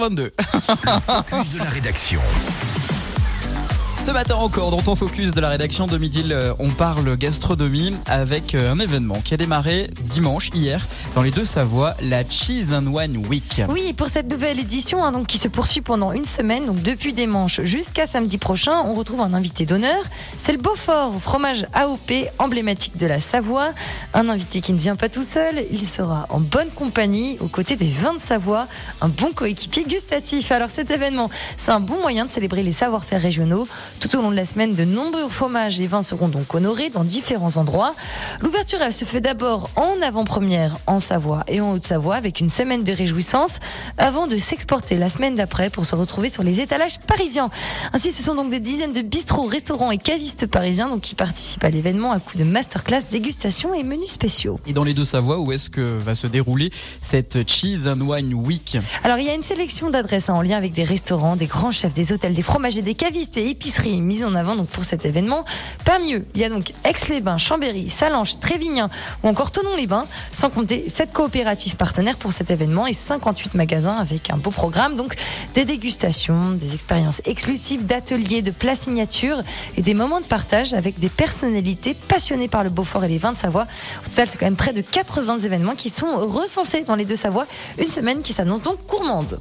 22. Focus de la rédaction. Ce matin encore, dans ton focus de la rédaction de Midi, euh, on parle gastronomie avec euh, un événement qui a démarré dimanche, hier, dans les deux Savoies, la Cheese and Wine Week. Oui, pour cette nouvelle édition hein, donc, qui se poursuit pendant une semaine, donc depuis dimanche jusqu'à samedi prochain, on retrouve un invité d'honneur. C'est le Beaufort, fromage AOP emblématique de la Savoie. Un invité qui ne vient pas tout seul, il sera en bonne compagnie aux côtés des vins de Savoie, un bon coéquipier gustatif. Alors cet événement, c'est un bon moyen de célébrer les savoir-faire régionaux. Tout au long de la semaine, de nombreux fromages et vins seront donc honorés dans différents endroits. L'ouverture, elle se fait d'abord en avant-première en Savoie et en Haute-Savoie avec une semaine de réjouissance avant de s'exporter la semaine d'après pour se retrouver sur les étalages parisiens. Ainsi, ce sont donc des dizaines de bistrots, restaurants et cavistes parisiens donc, qui participent à l'événement à coup de masterclass, dégustation et menus spéciaux. Et dans les deux Savoies, où est-ce que va se dérouler cette Cheese and Wine Week? Alors, il y a une sélection d'adresses hein, en lien avec des restaurants, des grands chefs, des hôtels, des fromagers, des cavistes et épiceries mises en avant donc pour cet événement. Parmi eux, il y a donc Aix-les-Bains, Chambéry, Salanches, Trévignan ou encore Tonon-les-Bains, sans compter 7 coopératives partenaires pour cet événement et 58 magasins avec un beau programme. Donc des dégustations, des expériences exclusives d'ateliers, de plats signatures et des moments de partage avec des personnalités passionnées par le Beaufort et les vins de Savoie. Au total, c'est quand même près de 80 événements qui sont recensés dans les deux Savoies. Une semaine qui s'annonce donc gourmande.